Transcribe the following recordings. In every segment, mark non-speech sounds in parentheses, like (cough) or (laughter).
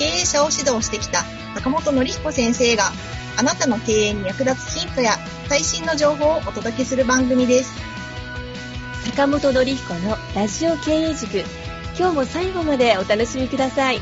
経営者を指導してきた坂本典彦先生があなたの経営に役立つヒントや最新の情報をお届けする番組です。坂本典彦のラジオ経営塾。今日も最後までお楽しみください。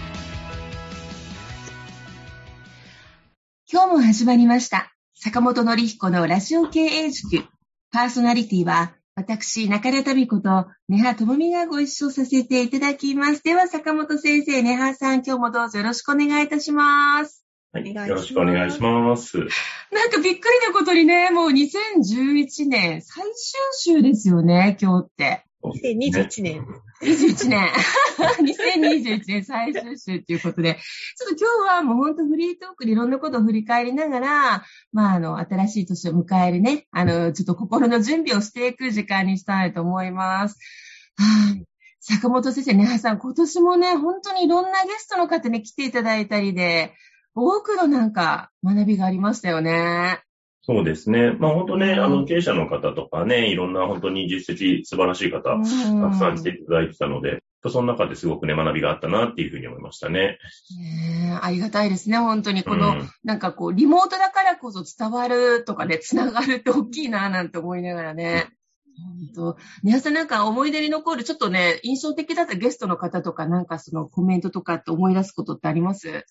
今日も始まりました。坂本典彦のラジオ経営塾。パーソナリティは私、中田民子と、根葉智美がご一緒させていただきます。では、坂本先生、根葉さん、今日もどうぞよろしくお願いいたします。はい、よろしくお願いします。なんかびっくりなことにね、もう2011年最終週ですよね、今日って。2021年。21年。(laughs) 2021年最終週ということで、ちょっと今日はもう本当フリートークでいろんなことを振り返りながら、まあ、あの、新しい年を迎えるね、あの、ちょっと心の準備をしていく時間にしたいと思います。はい。坂本先生、ねはさん、今年もね、本当にいろんなゲストの方に来ていただいたりで、多くのなんか学びがありましたよね。そうですね。まあ本当ね、あの経営者の方とかね、いろんな本当に実績素晴らしい方、たくさん来ていただいてたので、その中ですごくね、学びがあったなっていうふうに思いましたね。ねありがたいですね、本当に。この、うん、なんかこう、リモートだからこそ伝わるとかね、繋がるって大きいななんて思いながらね。本当。皆さんなんか思い出に残る、ちょっとね、印象的だったゲストの方とか、なんかそのコメントとかって思い出すことってあります？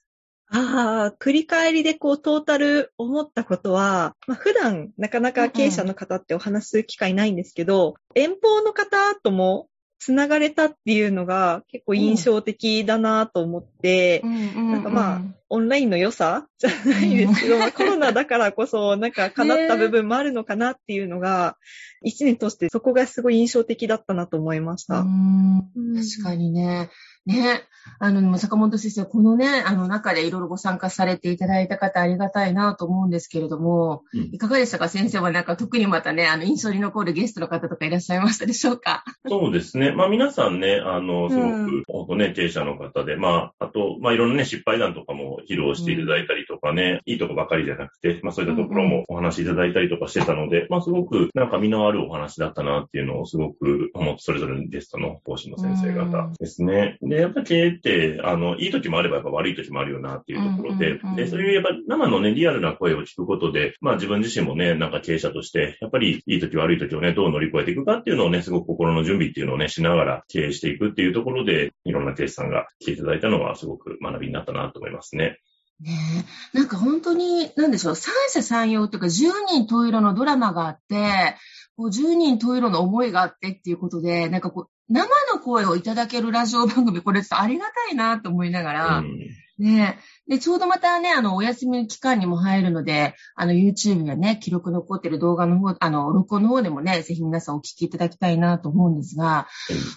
ああ、繰り返りでこうトータル思ったことは、まあ、普段なかなか経営者の方ってお話しする機会ないんですけど、うん、遠方の方ともつながれたっていうのが結構印象的だなと思って、なんかまあ、オンラインの良さ？(laughs) じゃないですけど、まあ、コロナだからこそなんか叶った部分もあるのかなっていうのが、一年通してそこがすごい印象的だったなと思いました。確かにね。ね、あの、坂本先生、このね、あの中でいろいろご参加されていただいた方ありがたいなと思うんですけれども、うん、いかがでしたか？先生はなんか特にまたね、あの、印象に残るゲストの方とかいらっしゃいましたでしょうか？そうですね。まあ皆さんね、あの、すごく、ほん。とね、経営者の方で、まあ、あと、まあいろんなね、失敗談とかも披露していただいたりとかね、うん、いいとこばかりじゃなくて、まあそういったところもお話しいただいたりとかしてたので、うんうん、まあすごくなんか身のあるお話だったなっていうのをすごく思って、それぞれのゲストの講師の先生方ですね。で、やっぱり経営って、あの、いい時もあればやっぱ悪い時もあるよなっていうところで、で、そういうやっぱ生のね、リアルな声を聞くことで、まあ自分自身もね、なんか経営者として、やっぱりいい時悪い時をね、どう乗り越えていくかっていうのをね、すごく心の準備っていうのをね、しながら経営していくっていうところで、いろんな経営者さんが来ていただいたのはすごく学びになったなと思いますね。ねえ。なんか本当に、なんでしょう、三者三様というか、十人十色のドラマがあって、こう十人十色の思いがあってっていうことで、なんかこう、生の声をいただけるラジオ番組、これちょっとありがたいなと思いながら、うんねで、ちょうどまたね、あの、お休み期間にも入るので、あの、YouTube やね、記録残ってる動画の方、あの、録音の方でもね、ぜひ皆さんお聞きいただきたいなと思うんですが、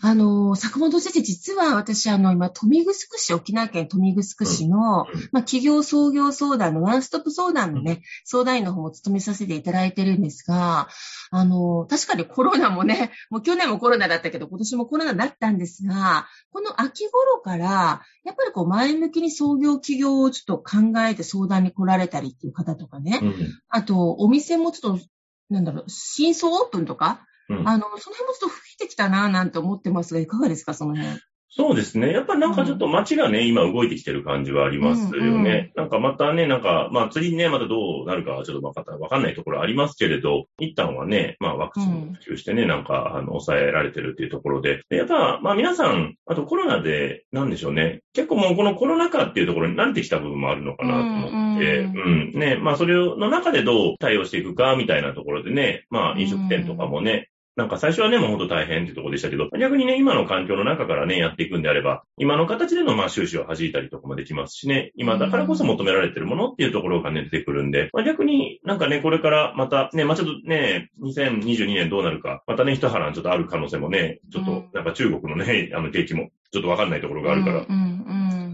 うん、あの、坂本先生、実は私、あの、今、富城市、沖縄県富城市の、うん、まあ、企業創業相談のワンストップ相談のね、相談員の方も務めさせていただいてるんですが、あの、確かにコロナもね、もう去年もコロナだったけど、今年もコロナだったんですが、この秋頃から、やっぱりこう、前向きに創業企業をちょっと考えて相談に来られたりっていう方とかね、うん、あと、お店もちょっと、なんだろう、新装オープンとか、うん、あの、その辺もちょっと吹いてきたなぁなんて思ってますが、いかがですか、その辺？そうですね。やっぱりなんかちょっと街がね、うん、今動いてきてる感じはありますよね。うんうん、なんかまたね、なんか、まあ次ね、またどうなるかはちょっとわかったわかんないところありますけれど、一旦はね、まあワクチン普及してね、うん、なんか、あの、抑えられてるっていうところで。でやっぱ、まあ皆さん、あとコロナで、なんでしょうね。結構もうこのコロナ禍っていうところに慣れてきた部分もあるのかなと思って、うん、うん、ね、まあそれの中でどう対応していくかみたいなところでね、まあ飲食店とかもね、なんか最初はね、もうほんと大変っていうところでしたけど、逆にね、今の環境の中からね、やっていくんであれば、今の形でのまあ収支を弾いたりとかもできますしね、今だからこそ求められてるものっていうところがね、出てくるんで、まあ、逆になんかね、これからまたね、まあちょっとね、2022年どうなるか、またね、一波乱ちょっとある可能性もね、ちょっとなんか中国のね、あの景気もちょっとわかんないところがあるから、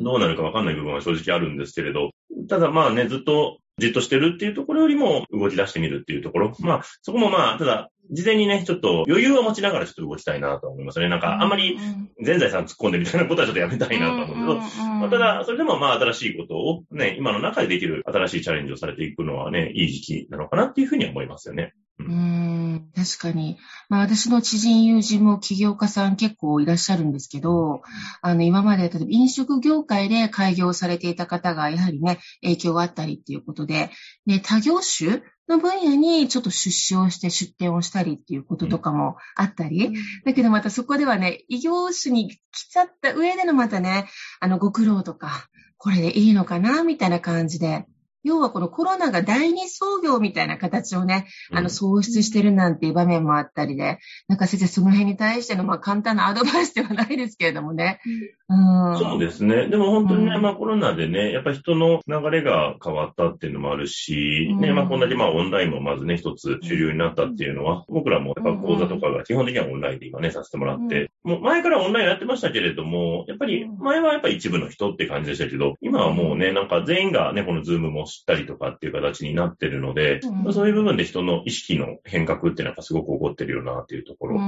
どうなるかわかんない部分は正直あるんですけれど、ただまあね、ずっとじっとしてるっていうところよりも動き出してみるっていうところ。まあ、そこもまあ、ただ、事前にね、ちょっと余裕を持ちながらちょっと動きたいなと思いますね。なんか、あんまり全財産突っ込んでみたいなことはちょっとやめたいなと思うんですけど、まあ、ただ、それでもまあ、新しいことをね、今の中でできる新しいチャレンジをされていくのはね、いい時期なのかなっていうふうに思いますよね。うん、確かに。まあ私の知人友人も起業家さん結構いらっしゃるんですけど、あの今まで例えば飲食業界で開業されていた方がやはりね、影響があったりっていうことで、ね、他業種の分野にちょっと出資をして出店をしたりっていうこととかもあったり、うん、だけどまたそこではね、異業種に来ちゃった上でのまたね、あのご苦労とか、これでいいのかなみたいな感じで、要はこのコロナが第二創業みたいな形をね、あの、創出してるなんていう場面もあったりで、なんか先生その辺に対しての、まあ簡単なアドバイスではないですけれどもね。うん、そうですね。でも本当にね、うん、まあコロナでね、やっぱ人の流れが変わったっていうのもあるし、ね、まあこんだけまあオンラインもまずね、一つ主流になったっていうのは、僕らもやっぱ講座とかが基本的にはオンラインで今ね、させてもらって、もう前からオンラインやってましたけれども、やっぱり前はやっぱ一部の人って感じでしたけど、今はもうね、なんか全員がね、このズームもたりとかっていう形になってるので、うん、そういう部分で人の意識の変革っていうのはすごく起こってるよなっていうところよ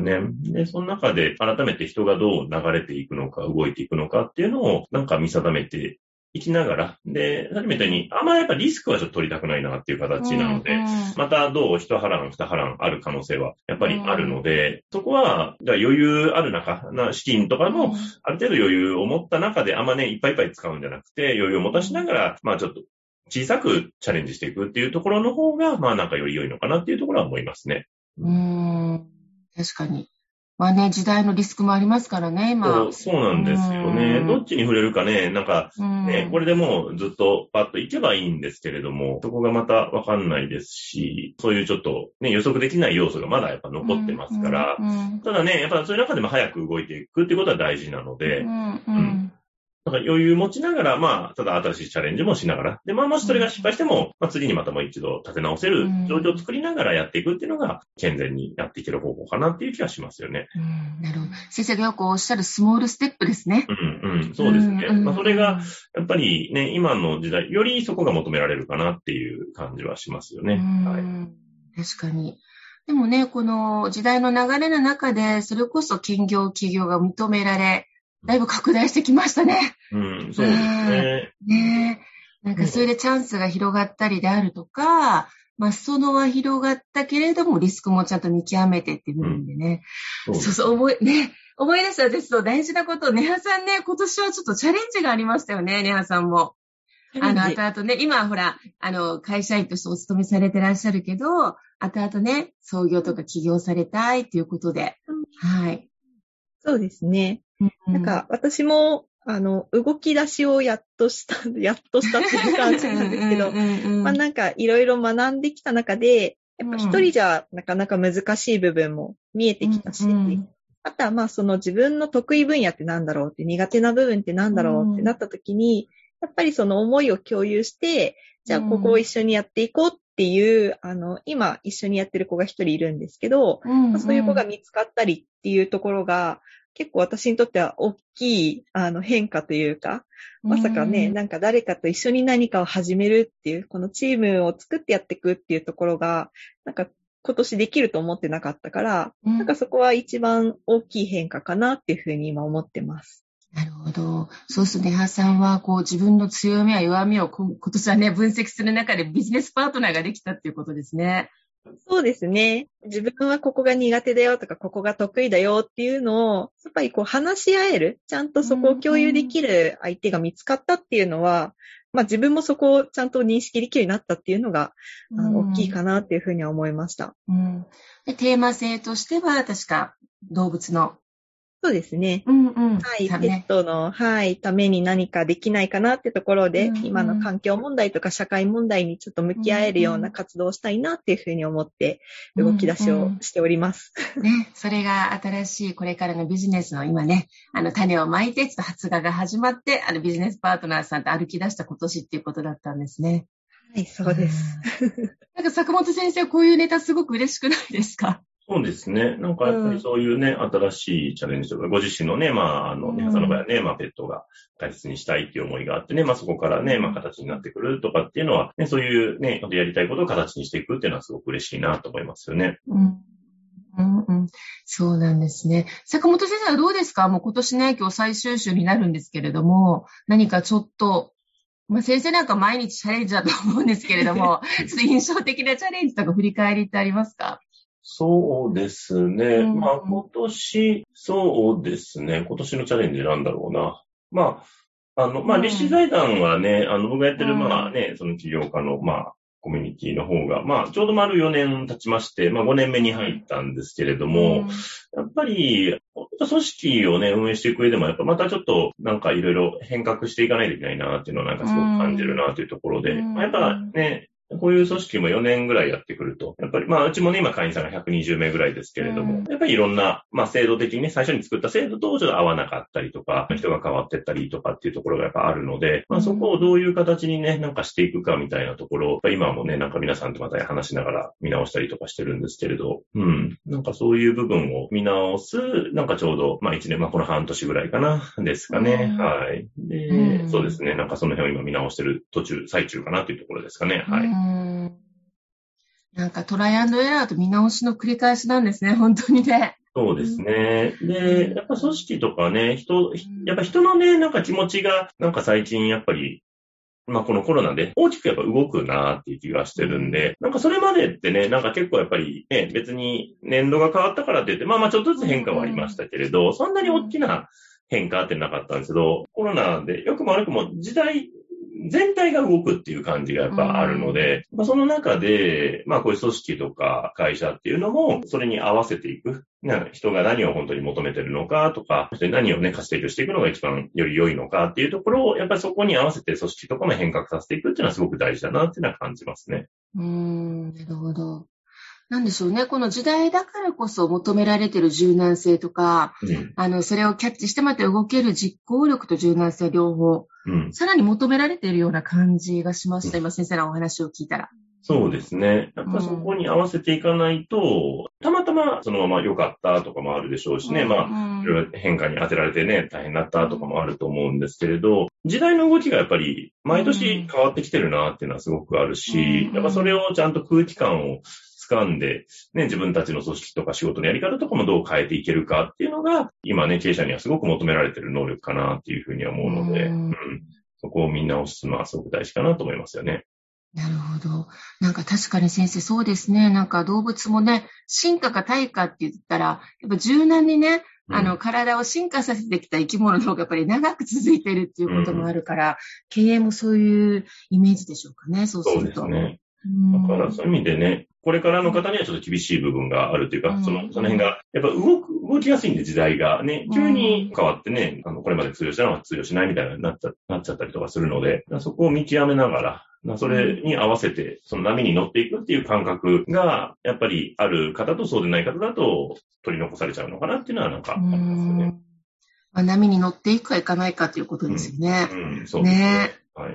ね。で、その中で改めて人がどう流れていくのか、動いていくのかっていうのをなんか見定めていきながら、で、さっきみたいに、あんまりやっぱリスクはちょっと取りたくないなっていう形なので、うんうん、またどう一波乱二波乱ある可能性はやっぱりあるので、うん、そこは、じゃ余裕ある中、な資金とかも、ある程度余裕を持った中で、あんまね、いっぱいいっぱい使うんじゃなくて、余裕を持たしながら、まあちょっと小さくチャレンジしていくっていうところの方が、まあなんかより良いのかなっていうところは思いますね。うん、確かに。まあね、時代のリスクもありますからね、今。そうそうなんですよね。どっちに触れるかね、なんかね、これでもうずっとパッと行けばいいんですけれども、そこがまたわかんないですし、そういうちょっとね、予測できない要素がまだやっぱ残ってますから、ただね、やっぱそういう中でも早く動いていくっていうことは大事なので、うんなんか余裕持ちながら、まあ、ただ新しいチャレンジもしながら。で、まあ、もしそれが失敗しても、まあ、次にまたもう一度立て直せる状況を作りながらやっていくっていうのが、健全にやっていける方法かなっていう気がしますよね。うん、なるほど。先生がよくおっしゃるスモールステップですね。うん、うん、そうですね。まあ、それが、やっぱりね、今の時代、よりそこが求められるかなっていう感じはしますよね。はい。確かに。でもね、この時代の流れの中で、それこそ兼業企業が認められ、だいぶ拡大してきましたね。うん、そうですね。ねなんかそれでチャンスが広がったりであるとか、まあ、裾野は広がったけれども、リスクもちゃんと見極めてっていう部分でね。うん、そうそう、思い、ね、思い出したですと大事なこと、ネハさんね、今年はちょっとチャレンジがありましたよね、ネハさんも。あの、後々ね、今はほら、あの、会社員としてお勤めされてらっしゃるけど、後々ね、創業とか起業されたいということで、うん、はい。そうですね。なんか、私も、あの、動き出しをやっとした、(laughs) やっとしたっていう感じなんですけど、まあなんかいろいろ学んできた中で、やっぱ一人じゃなかなか難しい部分も見えてきたし、うんうん、あとはまあその自分の得意分野ってなんだろうって苦手な部分ってなんだろうってなった時に、やっぱりその思いを共有して、じゃあここを一緒にやっていこうっていう、あの、今一緒にやってる子が一人いるんですけど、うんうん、そういう子が見つかったりっていうところが、結構私にとっては大きいあの変化というか、まさかね、なんか誰かと一緒に何かを始めるっていう、このチームを作ってやっていくっていうところが、なんか今年できると思ってなかったから、うん、なんかそこは一番大きい変化かなっていうふうに今思ってます。なるほど。そうすると、ネハさんは、こう、自分の強みや弱みを今年はね、分析する中でビジネスパートナーができたっていうことですね。そうですね。自分はここが苦手だよとか、ここが得意だよっていうのを、やっぱりこう話し合える、ちゃんとそこを共有できる相手が見つかったっていうのは、まあ自分もそこをちゃんと認識できるようになったっていうのが、あの大きいかなっていうふうには思いました。うん、でテーマ性としては、確か動物のそうですね。うんうん。はい。ペットの、はい、ために何かできないかなってところで、うんうん、今の環境問題とか社会問題にちょっと向き合えるような活動をしたいなっていうふうに思って動き出しをしております。うんうん、ね、それが新しいこれからのビジネスの今ね、あの種をまいて、ちょっと発芽が始まって、あのビジネスパートナーさんと歩き出した今年っていうことだったんですね。はい、そうです。なんか坂本先生、こういうネタすごく嬉しくないですか？そうですね。なんかやっぱりそういうね、うん、新しいチャレンジとか、ご自身のね、まあ、あの、ね、その場合はね、まあ、ペットが大切にしたいっていう思いがあってね、まあ、そこからね、まあ、形になってくるとかっていうのは、ね、そういうね、やりたいことを形にしていくっていうのはすごく嬉しいなと思いますよね。うん。うん。うん、そうなんですね。坂本先生はどうですか？もう今年ね、今日最終週になるんですけれども、何かちょっと、まあ、先生なんか毎日チャレンジだと思うんですけれども、(laughs) 印象的なチャレンジとか振り返りってありますか？そうですね。うん、まあ今年、そうですね。今年のチャレンジなんだろうな。まあ、あの、まあ、立志財団はね、あの、僕がやってる、まあね、その起業家の、まあ、コミュニティの方が、まあ、ちょうど丸4年経ちまして、まあ5年目に入ったんですけれども、やっぱり、組織をね、運営していく上でも、やっぱまたちょっと、なんかいろいろ変革していかないといけないなっていうのはなんかすごく感じるなというところで、まあ、やっぱね、こういう組織も4年ぐらいやってくると、やっぱり、まあ、うちもね、今会員さんが120名ぐらいですけれども、やっぱりいろんな、まあ、制度的にね、最初に作った制度とちょっと合わなかったりとか、人が変わってったりとかっていうところがやっぱあるので、まあ、そこをどういう形にね、なんかしていくかみたいなところを、今もね、なんか皆さんとまた話しながら見直したりとかしてるんですけれど、うん。なんかそういう部分を見直す、なんかちょうど、まあ、1年、まあ、この半年ぐらいかな、ですかね。はい。で、そうですね。なんかその辺を今見直してる途中、最中かなというところですかね。はい。なんかトライアンドエラーと見直しの繰り返しなんですね、本当にね。そうですね。で、やっぱ組織とかね、人、やっぱ人のね、なんか気持ちが、なんか最近やっぱり、まあこのコロナで大きくやっぱ動くなっていう気がしてるんで、なんかそれまでってね、なんか結構やっぱりね、別に年度が変わったからって言って、まあまあちょっとずつ変化はありましたけれど、そんなに大きな変化ってなかったんですけど、コロナで良くも悪くも時代全体が動くっていう感じがやっぱあるので、まあ、その中で、まあこういう組織とか会社っていうのも、それに合わせていく。人が何を本当に求めてるのかとか、何をね、価値提供していくのが一番より良いのかっていうところを、やっぱりそこに合わせて組織とかも変革させていくっていうのはすごく大事だなっていうのは感じますね。うーん、なるほど。なんでしょうね。この時代だからこそ求められている柔軟性とか、うん、あの、それをキャッチしてまた動ける実行力と柔軟性両方、うん、さらに求められているような感じがしました。今先生のお話を聞いたら。そうですね。やっぱそこに合わせていかないと、たまたまそのまま良かったとかもあるでしょうしね、まあ、いろいろ変化に当てられてね、大変だったとかもあると思うんですけれど、時代の動きがやっぱり毎年変わってきてるなっていうのはすごくあるし、やっぱそれをちゃんと空気感を掴んで、ね、自分たちの組織とか仕事のやり方とかもどう変えていけるかっていうのが、今ね、経営者にはすごく求められてる能力かなっていうふうには思うので、うん、そこをみんな押すのはすごく大事かなと思いますよね。なるほど。なんか確かに先生そうですね。なんか動物もね、進化か退化って言ったら、やっぱ柔軟にね、あの、体を進化させてきた生き物の方がやっぱり長く続いてるっていうこともあるから、うん、経営もそういうイメージでしょうかね、そうすると。そうですね。だからそういう意味でね、これからの方にはちょっと厳しい部分があるというか、うん、その、その辺が、やっぱ動く、動きやすいんで時代がね、急に変わってね、あの、これまで通用したのは通用しないみたいになっちゃなっちゃったりとかするので、そこを見極めながら、それに合わせて、その波に乗っていくっていう感覚が、やっぱりある方とそうでない方だと取り残されちゃうのかなっていうのはなんかありますよね。まあ、波に乗っていくかいかないかということですよね。うん、うん、そうですね。ねはい。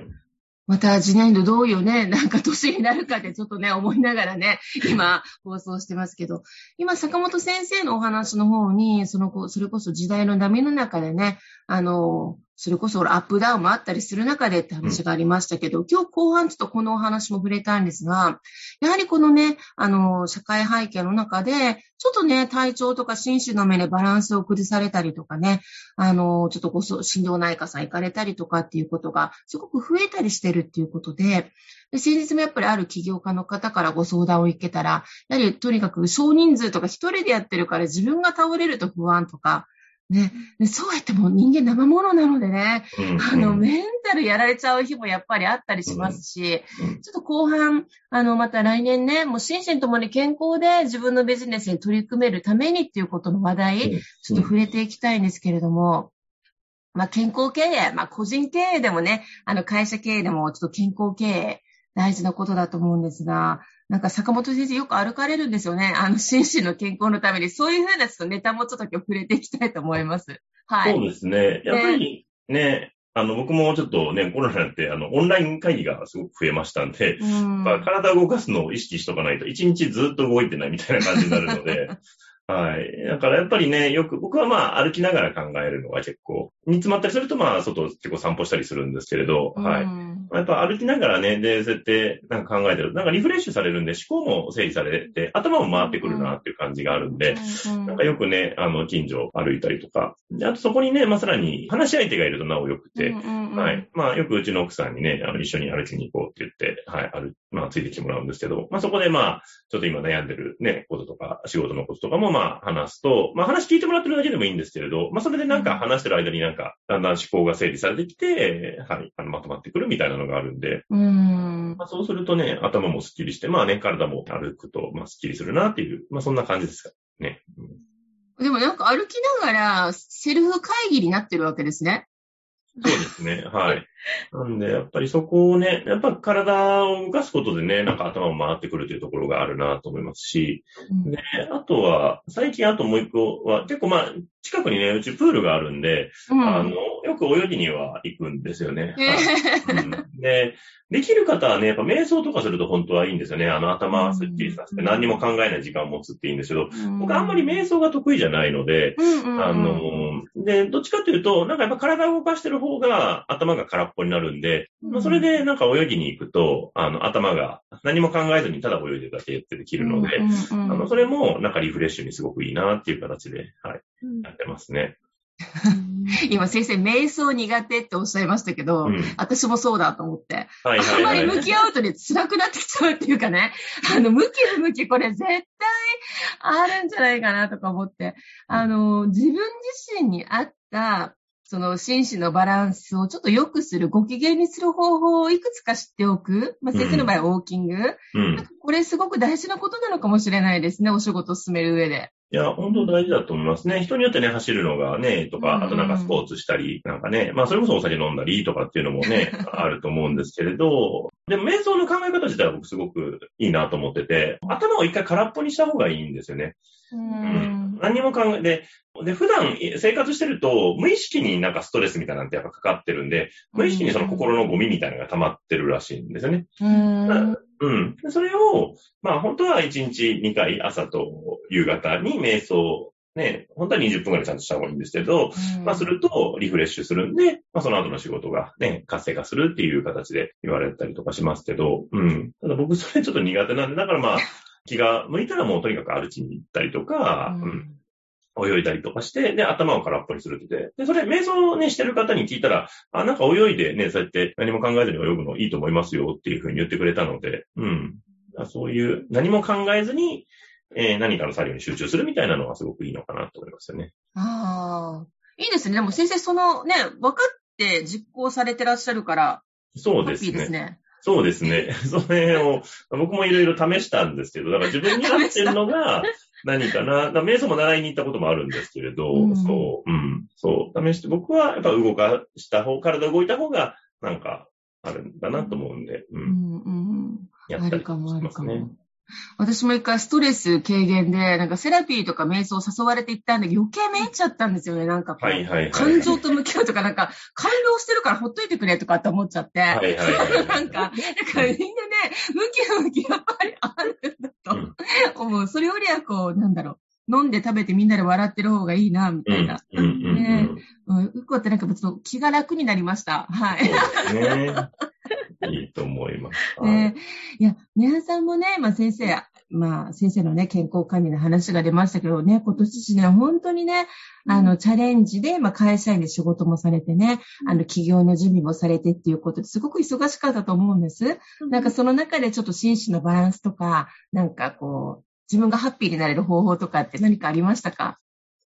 また次年度どういうね、(laughs) なんか年になるかってちょっとね、思いながらね、今放送してますけど、今坂本先生のお話の方に、その、それこそ時代の波の中でね、あの、それこそアップダウンもあったりする中でって話がありましたけど、うん、今日後半ちょっとこのお話も触れたんですが、やはりこのね、あの、社会背景の中で、ちょっとね、体調とか心身の面でバランスを崩されたりとかね、あの、ちょっとご心療内科さん行かれたりとかっていうことがすごく増えたりしてるっていうことで、で先日もやっぱりある起業家の方からご相談を受けたら、やはりとにかく少人数とか一人でやってるから自分が倒れると不安とか、ね、そうやっても人間生ものなのでね、あの、メンタルやられちゃう日もやっぱりあったりしますし、ちょっと後半、あの、また来年ね、もう心身ともに健康で自分のビジネスに取り組めるためにっていうことの話題、ちょっと触れていきたいんですけれども、まあ、健康経営、まあ、個人経営でもね、あの、会社経営でもちょっと健康経営、大事なことだと思うんですが、なんか坂本先生よく歩かれるんですよね。あの、(laughs) 心身の健康のために。そういうふうなちょっとネタもちょっと今日触れていきたいと思います。はい。そうですね。やっぱりね、ねあの、僕もちょっとね、コロナになって、あの、オンライン会議がすごく増えましたんで、うん、まあ、体を動かすのを意識しとかないと、一日ずっと動いてないみたいな感じになるので、(laughs) はい。だからやっぱりね、よく、僕はまあ歩きながら考えるのが結構、煮詰まったりするとまあ外結構散歩したりするんですけれど、はい。やっぱ歩きながらね、で、そうやってなんか考えてる。なんかリフレッシュされるんで思考も整理されて、頭も回ってくるなっていう感じがあるんで、なんかよくね、あの、近所歩いたりとか。で、あとそこにね、まあさらに話し相手がいるとなお良くて、はい。まあよくうちの奥さんにね、あの、一緒に歩きに行こうって言って、はい、歩、まあついてきてもらうんですけど、まあそこでまあ、ちょっと今悩んでるね、こととか、仕事のこととかもまあ話すと、まあ話聞いてもらってるだけでもいいんですけれど、まあそれでなんか話してる間になんか、だんだん思考が整理されてきて、はい、あのまとまってくるみたいなのがあるんで、うんまあ、そうするとね、頭もスッキリして、まあね、体も歩くと、まあスッキリするなっていう、まあそんな感じですかね。うん、でもなんか歩きながらセルフ会議になってるわけですね。そうですね。はい。なんで、やっぱりそこをね、やっぱ体を動かすことでね、なんか頭も回ってくるというところがあるなと思いますし、うん、で、あとは、最近あともう一個は、結構まあ、近くにね、うちプールがあるんで、うん、あの、よく泳ぎには行くんですよね。はいうん、で、できる方はね、やっぱ瞑想とかすると本当はいいんですよね。あの頭すっきりさせて何にも考えない時間を持つっていいんですけど、僕あんまり瞑想が得意じゃないので、あの、で、どっちかというと、なんかやっぱ体を動かしてる方が頭が空っぽになるんで、まあ、それでなんか泳ぎに行くと、あの、頭が何も考えずにただ泳いでるだけってできるので、あの、それもなんかリフレッシュにすごくいいなっていう形で、はい、やってますね。(laughs) 今先生、瞑想苦手っておっしゃいましたけど、うん、私もそうだと思って、はいはいはい、あんまり向き合うとね、辛くなってきちゃうっていうかね、あの、向き不向きこれ絶対あるんじゃないかなとか思って、あの、自分自身に合った、その心身のバランスをちょっと良くする、ご機嫌にする方法をいくつか知っておく。まあ、先生の場合はウォーキング、うん、これすごく大事なことなのかもしれないですね、お仕事を進める上で。いや、本当大事だと思いますね。人によってね、走るのがね、とか、あとなんかスポーツしたり、なんかね、まあそれこそお酒飲んだりとかっていうのもね、(laughs) あると思うんですけれど、でも瞑想の考え方自体は僕すごくいいなと思ってて、頭を一回空っぽにした方がいいんですよね。うん、何も考え、で、で、普段生活してると、無意識になんかストレスみたいなんてやっぱかかってるんで、無意識にその心のゴミみたいなのが溜まってるらしいんですよね。うん。うん。それを、まあ本当は1日2回朝と夕方に瞑想ね、本当は20分くらいちゃんとした方がいいんですけど、うん、まあするとリフレッシュするんで、まあその後の仕事がね、活性化するっていう形で言われたりとかしますけど、うん。ただ僕それちょっと苦手なんで、だからまあ気が向いたらもうとにかく歩きに行ったりとか、うん、うん泳いだりとかして、で、頭を空っぽにするってて。で、それ、瞑想ね、してる方に聞いたら、あ、なんか泳いでね、そうやって何も考えずに泳ぐのいいと思いますよっていうふうに言ってくれたので、うん。そういう何も考えずに、えー、何かの作業に集中するみたいなのはすごくいいのかなと思いますよね。ああ。いいですね。でも先生、そのね、分かって実行されてらっしゃるから、そうですね。いいですね。そうですね。(laughs) それを、僕もいろいろ試したんですけど、だから自分に合ってるのが何かな。だ瞑想も習いに行ったこともあるんですけれど、うん、そう、うん、そう、試して、僕はやっぱ動かした方、体動いた方が、なんか、あるんだなと思うんで、うん。うんうん、やったりしますね。私も一回ストレス軽減で、なんかセラピーとか瞑想誘われて行ったんで余計めいっちゃったんですよね。なんかはいはいはい、感情と向き合うとか、なんか、感動してるからほっといてくれとかって思っちゃって。はいはいはい、(laughs) なんか、だからみんなね、向き向きやっぱりあるんだと思う。それよりはこう、なんだろう。飲んで食べてみんなで笑ってる方がいいな、みたいな。うん。うん。ね、うん。うこってなん。かちょっと気が楽になりました。はい。そうですね。(laughs) いいと思います。ね、い。や、皆さんもね、まあ先生、まあ先生のね、健康管理の話が出ましたけどね、今年一年本当にね、あの、チャレンジで、まあ会社員で仕事もされてね、あの、企業の準備もされてっていうことですごく忙しかったと思うんです。なんかその中でちょっと心身のバランスとか、なんかこう、自分がハッピーになれる方法とかって何かありましたか？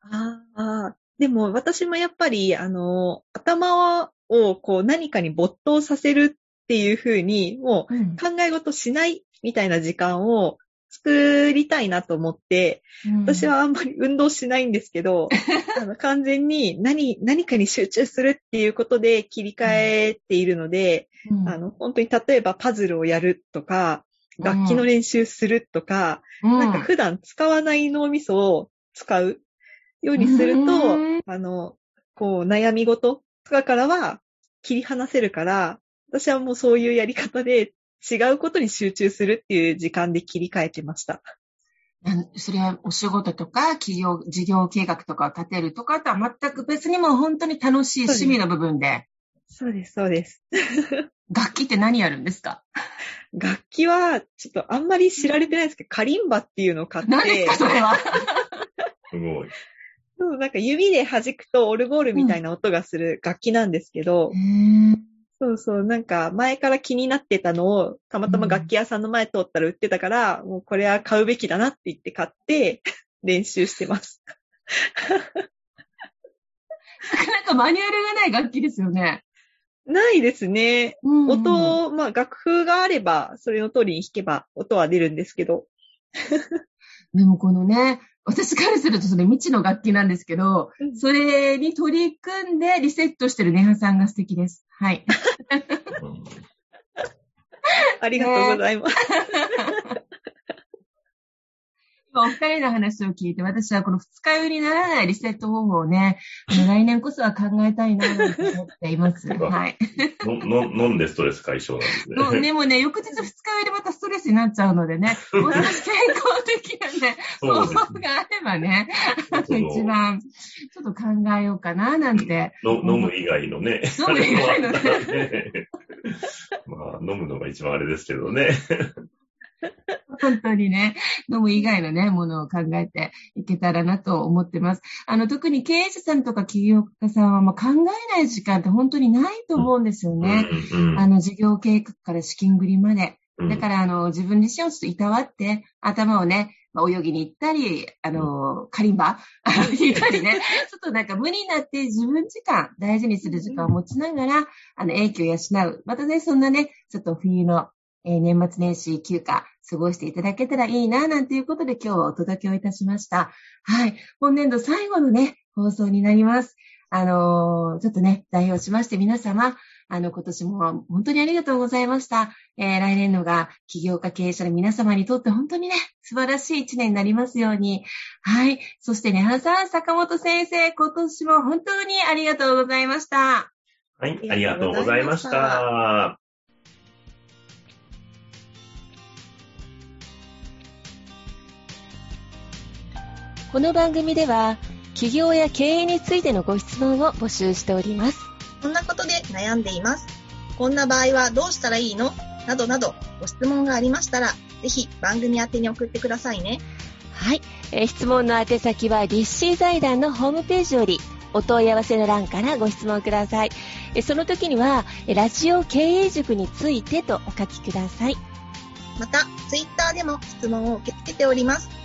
ああ、でも私もやっぱり、あの、頭をこう何かに没頭させるっていうふうに、もう考え事しないみたいな時間を作りたいなと思って、うん、私はあんまり運動しないんですけど、(laughs) あの完全に何、何かに集中するっていうことで切り替えているので、うん、あの本当に例えばパズルをやるとか、楽器の練習するとか、うん、なんか普段使わない脳みそを使うようにすると、あの、こう悩み事とかからは切り離せるから、私はもうそういうやり方で違うことに集中するっていう時間で切り替えてました。なんそれはお仕事とか、企業、事業計画とかを立てるとかとは全く別にもう本当に楽しい趣味の部分で、そうです、そうです。(laughs) 楽器って何やるんですか？楽器は、ちょっとあんまり知られてないですけど、カリンバっていうのを買って、何ですかそれは？(laughs) すごい。そうなんか指で弾くとオルゴールみたいな音がする楽器なんですけど、へーそうそう、なんか前から気になってたのを、たまたま楽器屋さんの前通ったら売ってたから、もうこれは買うべきだなって言って買って、(laughs) 練習してます。なんかマニュアルがない楽器ですよね。ないですね。うんうん音、まあ楽譜があれば、それの通りに弾けば音は出るんですけど。(laughs) でもこのね、私からするとそれ未知の楽器なんですけど、うんそれに取り組んでリセットしてるネハさんが素敵です。はい。うん (laughs) ありがとうございます。(laughs) 今お二人の話を聞いて、私はこの二日酔いにならないリセット方法をね、(laughs) 来年こそは考えたいなと思っています。はい。のの飲んでストレス解消なんですね。もうでもね、翌日二日酔いでまたストレスになっちゃうのでね、もう少し健康的なね、方法があればね、一番ちょっと考えようかななんて。の飲む以外のね。飲む以外のね (laughs) まあ、飲むのが一番あれですけどね。本当にね、飲む以外のね、ものを考えていけたらなと思ってます。あの、特に経営者さんとか起業家さんは、まあ、考えない時間って本当にないと思うんですよね。あの、事業計画から資金繰りまで。うんだから、あの、自分自身をちょっといたわって、頭をね、まあ泳ぎに行ったり、あの、カリンバ？あの弾いたりね、ちょっとなんか無になって自分時間、大事にする時間を持ちながら、あの、影響を養う。またね、そんなね、ちょっと冬の、え年末年始休暇、過ごしていただけたらいいな、なんていうことで今日はお届けをいたしました。はい。本年度最後のね、放送になります。あのーちょっとね、代表しまして皆様、あの、今年も本当にありがとうございました。えー来年度が起業家経営者の皆様にとって本当にね、素晴らしい一年になりますように。はい。そしてね、はさん、坂本先生、今年も本当にありがとうございました。はい、ありがとうございました。この番組では企業や経営についてのご質問を募集しておりますこんなことで悩んでいます。こんな場合はどうしたらいいの？などなどご質問がありましたら、ぜひ番組宛てに送ってくださいね。はい、えー質問の宛先は立志財団のホームページよりお問い合わせの欄からご質問くださいえーその時にはえーラジオ経営塾についてとお書きくださいまた、ツイッターでも質問を受け付けております。